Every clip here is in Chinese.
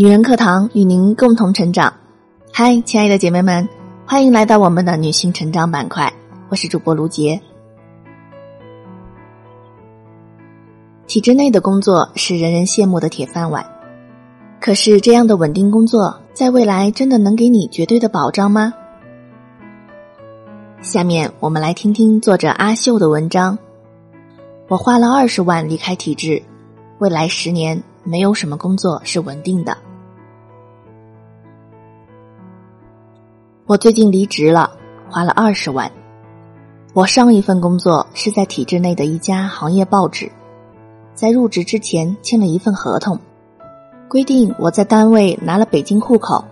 女人课堂与您共同成长。嗨，亲爱的姐妹们，欢迎来到我们的女性成长板块。我是主播卢杰。体制内的工作是人人羡慕的铁饭碗，可是这样的稳定工作，在未来真的能给你绝对的保障吗？下面我们来听听作者阿秀的文章。我花了二十万离开体制，未来十年没有什么工作是稳定的。我最近离职了，花了二十万。我上一份工作是在体制内的一家行业报纸，在入职之前签了一份合同，规定我在单位拿了北京户口，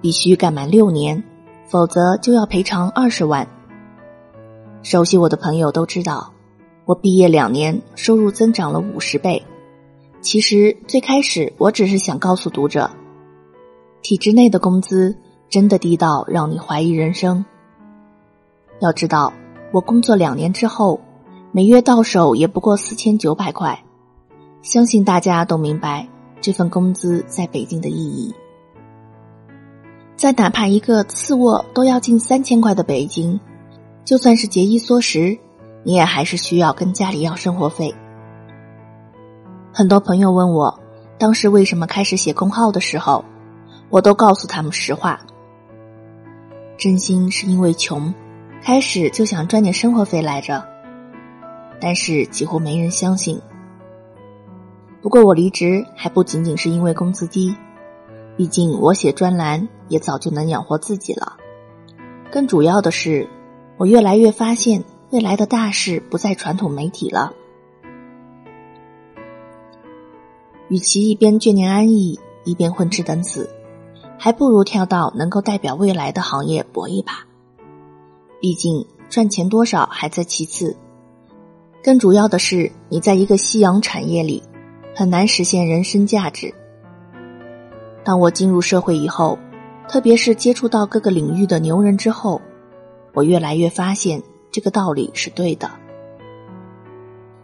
必须干满六年，否则就要赔偿二十万。熟悉我的朋友都知道。我毕业两年，收入增长了五十倍。其实最开始我只是想告诉读者，体制内的工资真的低到让你怀疑人生。要知道，我工作两年之后，每月到手也不过四千九百块。相信大家都明白这份工资在北京的意义。在哪怕一个次卧都要近三千块的北京，就算是节衣缩食。你也还是需要跟家里要生活费。很多朋友问我，当时为什么开始写公号的时候，我都告诉他们实话。真心是因为穷，开始就想赚点生活费来着。但是几乎没人相信。不过我离职还不仅仅是因为工资低，毕竟我写专栏也早就能养活自己了。更主要的是，我越来越发现。未来的大事不在传统媒体了，与其一边眷恋安逸，一边混吃等死，还不如跳到能够代表未来的行业搏一把。毕竟赚钱多少还在其次，更主要的是你在一个夕阳产业里，很难实现人生价值。当我进入社会以后，特别是接触到各个领域的牛人之后，我越来越发现。这个道理是对的。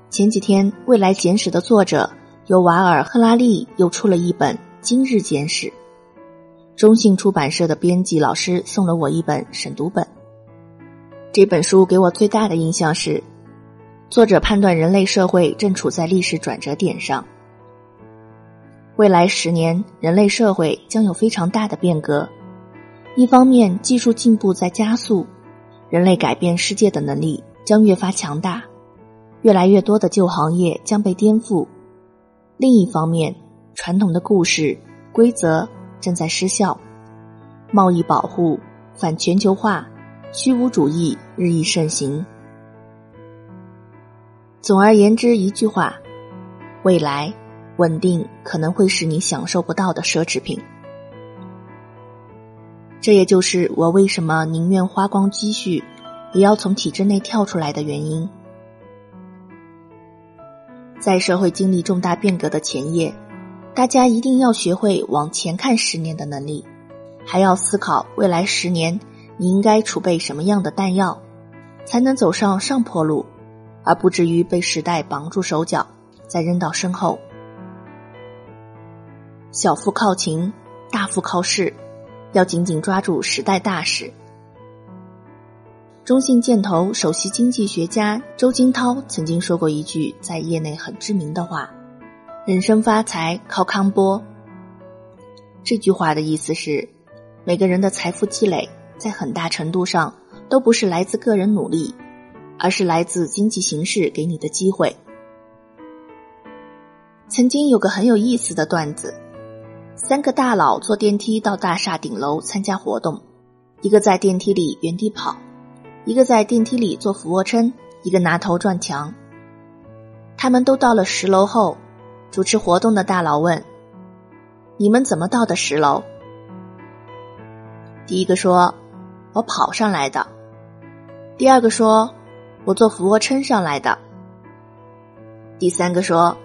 前几天，《未来简史》的作者尤瓦尔·赫拉利又出了一本《今日简史》，中信出版社的编辑老师送了我一本审读本。这本书给我最大的印象是，作者判断人类社会正处在历史转折点上，未来十年人类社会将有非常大的变革。一方面，技术进步在加速。人类改变世界的能力将越发强大，越来越多的旧行业将被颠覆。另一方面，传统的故事规则正在失效，贸易保护、反全球化、虚无主义日益盛行。总而言之，一句话：未来稳定可能会是你享受不到的奢侈品。这也就是我为什么宁愿花光积蓄，也要从体制内跳出来的原因。在社会经历重大变革的前夜，大家一定要学会往前看十年的能力，还要思考未来十年你应该储备什么样的弹药，才能走上上坡路，而不至于被时代绑住手脚，再扔到身后。小富靠勤，大富靠势。要紧紧抓住时代大势。中信建投首席经济学家周金涛曾经说过一句在业内很知名的话：“人生发财靠康波。”这句话的意思是，每个人的财富积累在很大程度上都不是来自个人努力，而是来自经济形势给你的机会。曾经有个很有意思的段子。三个大佬坐电梯到大厦顶楼参加活动，一个在电梯里原地跑，一个在电梯里做俯卧撑，一个拿头撞墙。他们都到了十楼后，主持活动的大佬问：“你们怎么到的十楼？”第一个说：“我跑上来的。”第二个说：“我做俯卧撑上来的。”第三个说：“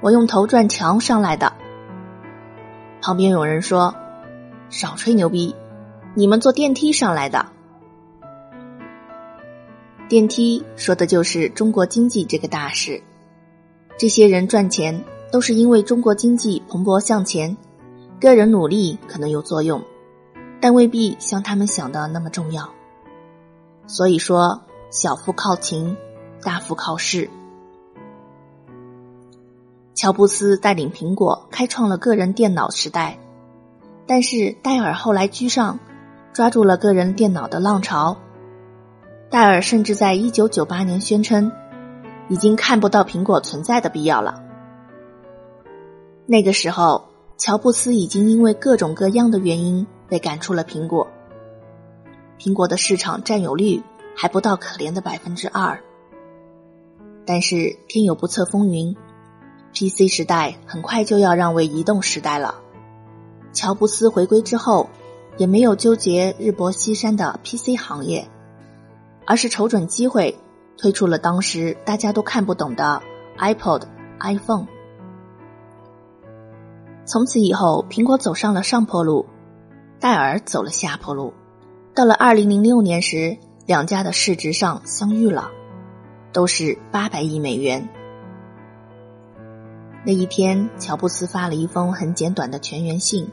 我用头撞墙上来的。”旁边有人说：“少吹牛逼，你们坐电梯上来的。电梯说的就是中国经济这个大事。这些人赚钱都是因为中国经济蓬勃向前，个人努力可能有作用，但未必像他们想的那么重要。所以说，小富靠勤，大富靠势。乔布斯带领苹果开创了个人电脑时代，但是戴尔后来居上，抓住了个人电脑的浪潮。戴尔甚至在一九九八年宣称，已经看不到苹果存在的必要了。那个时候，乔布斯已经因为各种各样的原因被赶出了苹果。苹果的市场占有率还不到可怜的百分之二。但是天有不测风云，PC 时代很快就要让位移动时代了。乔布斯回归之后，也没有纠结日薄西山的 PC 行业，而是瞅准机会推出了当时大家都看不懂的 iPod、iPhone。从此以后，苹果走上了上坡路，戴尔走了下坡路。到了二零零六年时，两家的市值上相遇了，都是八百亿美元。那一天，乔布斯发了一封很简短的全员信：“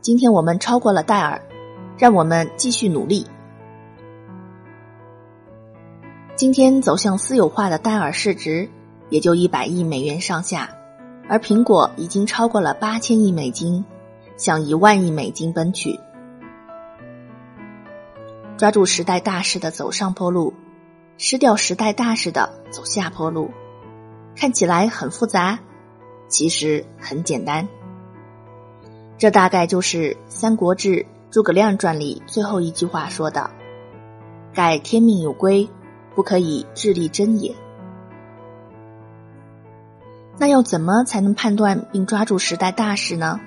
今天我们超过了戴尔，让我们继续努力。”今天走向私有化的戴尔市值也就一百亿美元上下，而苹果已经超过了八千亿美金，向一万亿美金奔去。抓住时代大势的走上坡路，失掉时代大势的走下坡路，看起来很复杂，其实很简单。这大概就是《三国志·诸葛亮传》里最后一句话说的：“盖天命有归，不可以智力争也。”那要怎么才能判断并抓住时代大势呢？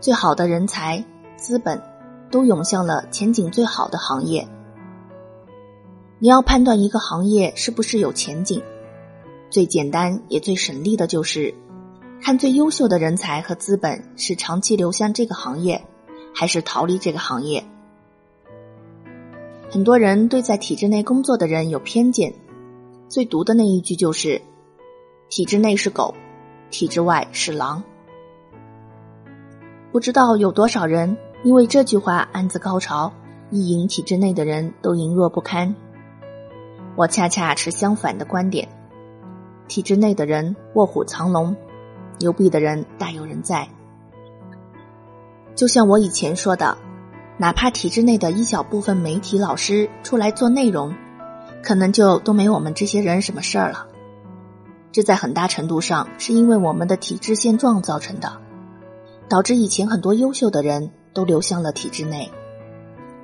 最好的人才、资本。都涌向了前景最好的行业。你要判断一个行业是不是有前景，最简单也最省力的就是看最优秀的人才和资本是长期流向这个行业，还是逃离这个行业。很多人对在体制内工作的人有偏见，最毒的那一句就是“体制内是狗，体制外是狼”。不知道有多少人。因为这句话暗自高潮，意淫体制内的人都羸弱不堪。我恰恰持相反的观点：体制内的人卧虎藏龙，牛逼的人大有人在。就像我以前说的，哪怕体制内的一小部分媒体老师出来做内容，可能就都没我们这些人什么事儿了。这在很大程度上是因为我们的体制现状造成的，导致以前很多优秀的人。都流向了体制内，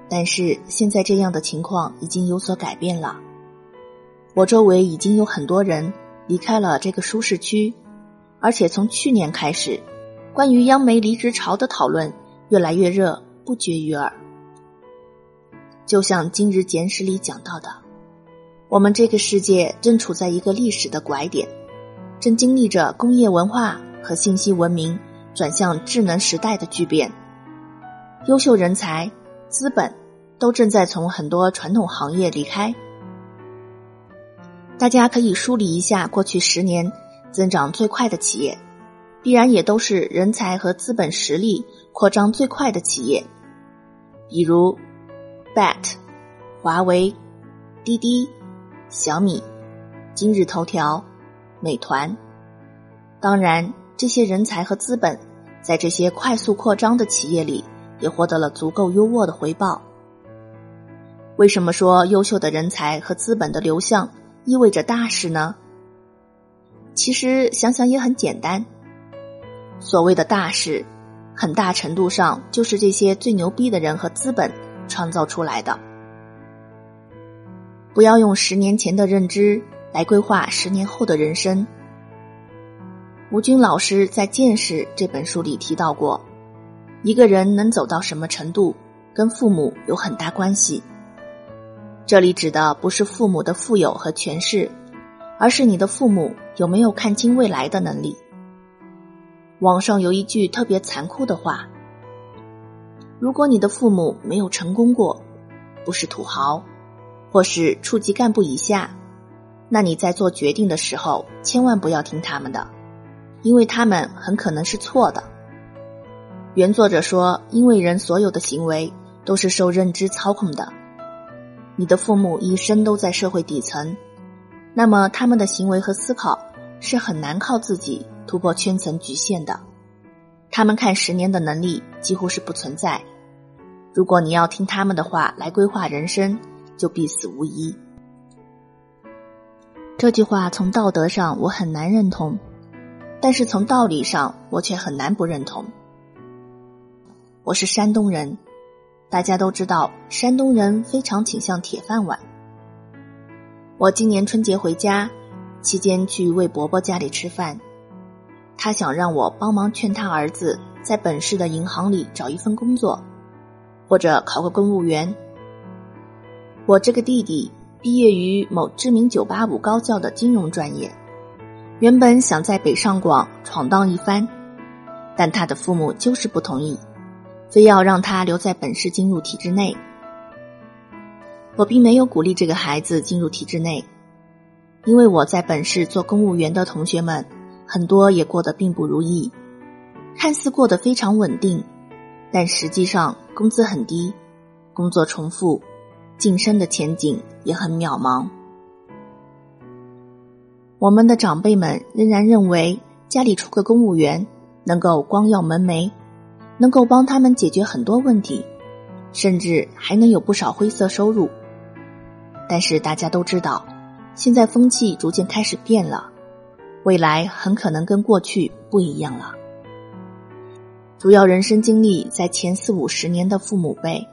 但是现在这样的情况已经有所改变了。我周围已经有很多人离开了这个舒适区，而且从去年开始，关于央媒离职潮的讨论越来越热，不绝于耳。就像《今日简史》里讲到的，我们这个世界正处在一个历史的拐点，正经历着工业文化和信息文明转向智能时代的巨变。优秀人才、资本都正在从很多传统行业离开。大家可以梳理一下过去十年增长最快的企业，必然也都是人才和资本实力扩张最快的企业，比如 BAT、华为、滴滴、小米、今日头条、美团。当然，这些人才和资本在这些快速扩张的企业里。也获得了足够优渥的回报。为什么说优秀的人才和资本的流向意味着大事呢？其实想想也很简单。所谓的大事，很大程度上就是这些最牛逼的人和资本创造出来的。不要用十年前的认知来规划十年后的人生。吴军老师在《见识》这本书里提到过。一个人能走到什么程度，跟父母有很大关系。这里指的不是父母的富有和权势，而是你的父母有没有看清未来的能力。网上有一句特别残酷的话：如果你的父母没有成功过，不是土豪，或是处级干部以下，那你在做决定的时候，千万不要听他们的，因为他们很可能是错的。原作者说，因为人所有的行为都是受认知操控的。你的父母一生都在社会底层，那么他们的行为和思考是很难靠自己突破圈层局限的。他们看十年的能力几乎是不存在。如果你要听他们的话来规划人生，就必死无疑。这句话从道德上我很难认同，但是从道理上我却很难不认同。我是山东人。大家都知道，山东人非常倾向铁饭碗。我今年春节回家期间去魏伯伯家里吃饭，他想让我帮忙劝他儿子在本市的银行里找一份工作，或者考个公务员。我这个弟弟毕业于某知名985高校的金融专业，原本想在北上广闯荡一番，但他的父母就是不同意。非要让他留在本市进入体制内，我并没有鼓励这个孩子进入体制内，因为我在本市做公务员的同学们很多也过得并不如意，看似过得非常稳定，但实际上工资很低，工作重复，晋升的前景也很渺茫。我们的长辈们仍然认为家里出个公务员能够光耀门楣。能够帮他们解决很多问题，甚至还能有不少灰色收入。但是大家都知道，现在风气逐渐开始变了，未来很可能跟过去不一样了。主要人生经历在前四五十年的父母辈，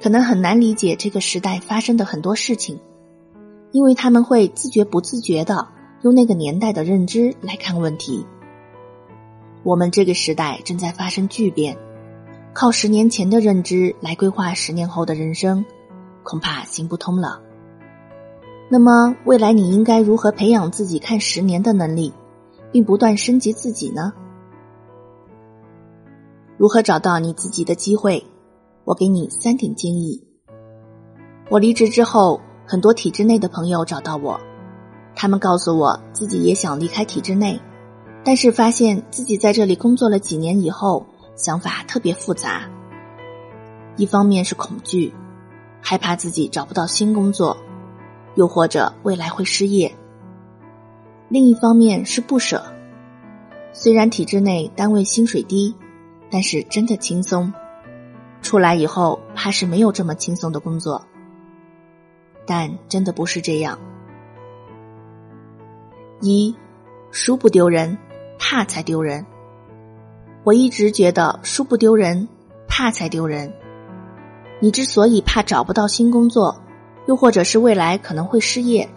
可能很难理解这个时代发生的很多事情，因为他们会自觉不自觉的用那个年代的认知来看问题。我们这个时代正在发生巨变。靠十年前的认知来规划十年后的人生，恐怕行不通了。那么，未来你应该如何培养自己看十年的能力，并不断升级自己呢？如何找到你自己的机会？我给你三点建议。我离职之后，很多体制内的朋友找到我，他们告诉我自己也想离开体制内，但是发现自己在这里工作了几年以后。想法特别复杂，一方面是恐惧，害怕自己找不到新工作，又或者未来会失业；另一方面是不舍。虽然体制内单位薪水低，但是真的轻松，出来以后怕是没有这么轻松的工作。但真的不是这样。一，书不丢人，怕才丢人。我一直觉得书不丢人，怕才丢人。你之所以怕找不到新工作，又或者是未来可能会失业，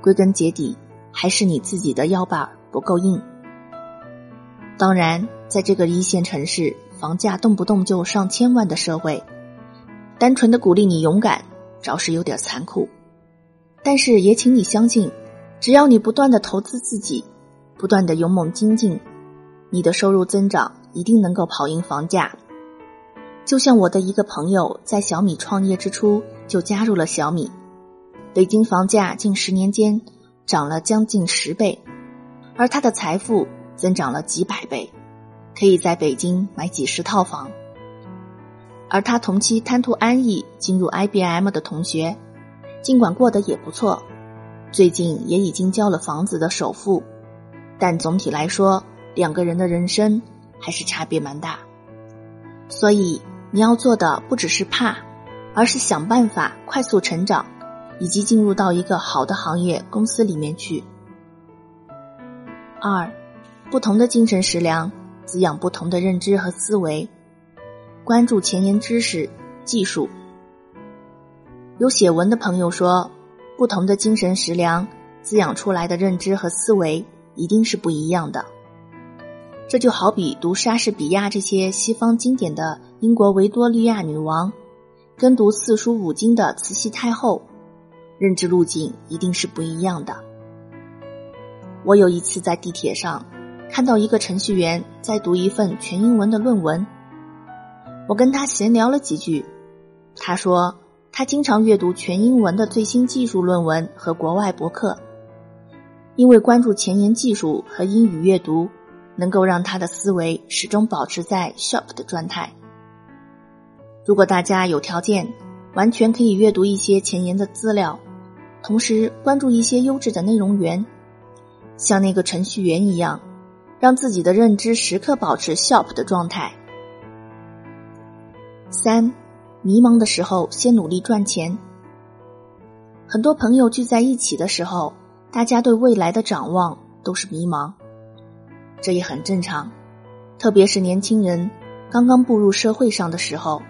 归根结底还是你自己的腰板不够硬。当然，在这个一线城市，房价动不动就上千万的社会，单纯的鼓励你勇敢，着实有点残酷。但是也请你相信，只要你不断的投资自己，不断的勇猛精进。你的收入增长一定能够跑赢房价，就像我的一个朋友在小米创业之初就加入了小米，北京房价近十年间涨了将近十倍，而他的财富增长了几百倍，可以在北京买几十套房。而他同期贪图安逸进入 IBM 的同学，尽管过得也不错，最近也已经交了房子的首付，但总体来说。两个人的人生还是差别蛮大，所以你要做的不只是怕，而是想办法快速成长，以及进入到一个好的行业公司里面去。二，不同的精神食粮滋养不同的认知和思维，关注前沿知识、技术。有写文的朋友说，不同的精神食粮滋养出来的认知和思维一定是不一样的。这就好比读莎士比亚这些西方经典的英国维多利亚女王，跟读四书五经的慈禧太后，认知路径一定是不一样的。我有一次在地铁上看到一个程序员在读一份全英文的论文，我跟他闲聊了几句，他说他经常阅读全英文的最新技术论文和国外博客，因为关注前沿技术和英语阅读。能够让他的思维始终保持在 sharp 的状态。如果大家有条件，完全可以阅读一些前沿的资料，同时关注一些优质的内容源，像那个程序员一样，让自己的认知时刻保持 sharp 的状态。三，迷茫的时候先努力赚钱。很多朋友聚在一起的时候，大家对未来的展望都是迷茫。这也很正常，特别是年轻人刚刚步入社会上的时候，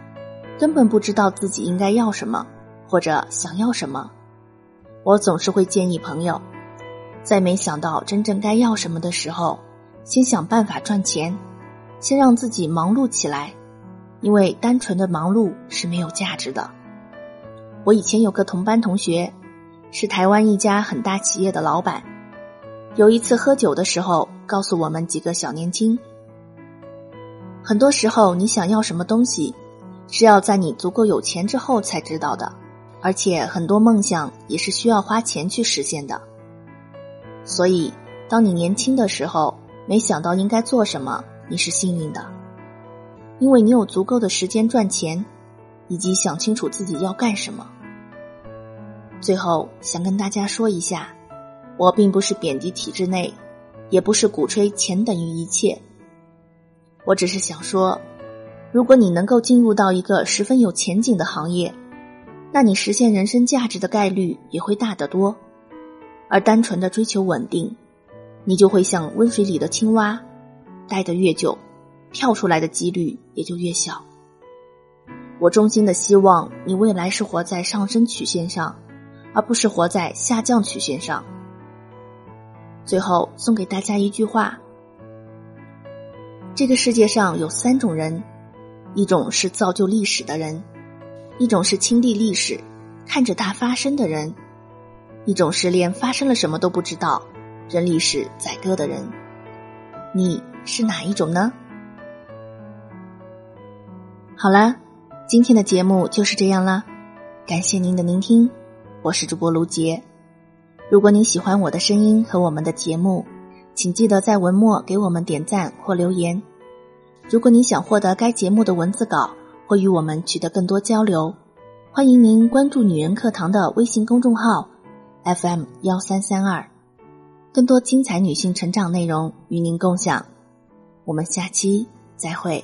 根本不知道自己应该要什么或者想要什么。我总是会建议朋友，在没想到真正该要什么的时候，先想办法赚钱，先让自己忙碌起来，因为单纯的忙碌是没有价值的。我以前有个同班同学，是台湾一家很大企业的老板。有一次喝酒的时候，告诉我们几个小年轻，很多时候你想要什么东西，是要在你足够有钱之后才知道的，而且很多梦想也是需要花钱去实现的。所以，当你年轻的时候没想到应该做什么，你是幸运的，因为你有足够的时间赚钱，以及想清楚自己要干什么。最后，想跟大家说一下。我并不是贬低体制内，也不是鼓吹钱等于一切。我只是想说，如果你能够进入到一个十分有前景的行业，那你实现人生价值的概率也会大得多。而单纯的追求稳定，你就会像温水里的青蛙，待得越久，跳出来的几率也就越小。我衷心的希望你未来是活在上升曲线上，而不是活在下降曲线上。最后送给大家一句话：这个世界上有三种人，一种是造就历史的人，一种是亲历历史、看着它发生的人，一种是连发生了什么都不知道、任历史宰割的人。你是哪一种呢？好了，今天的节目就是这样啦，感谢您的聆听，我是主播卢杰。如果你喜欢我的声音和我们的节目，请记得在文末给我们点赞或留言。如果你想获得该节目的文字稿或与我们取得更多交流，欢迎您关注“女人课堂”的微信公众号 FM 幺三三二，更多精彩女性成长内容与您共享。我们下期再会。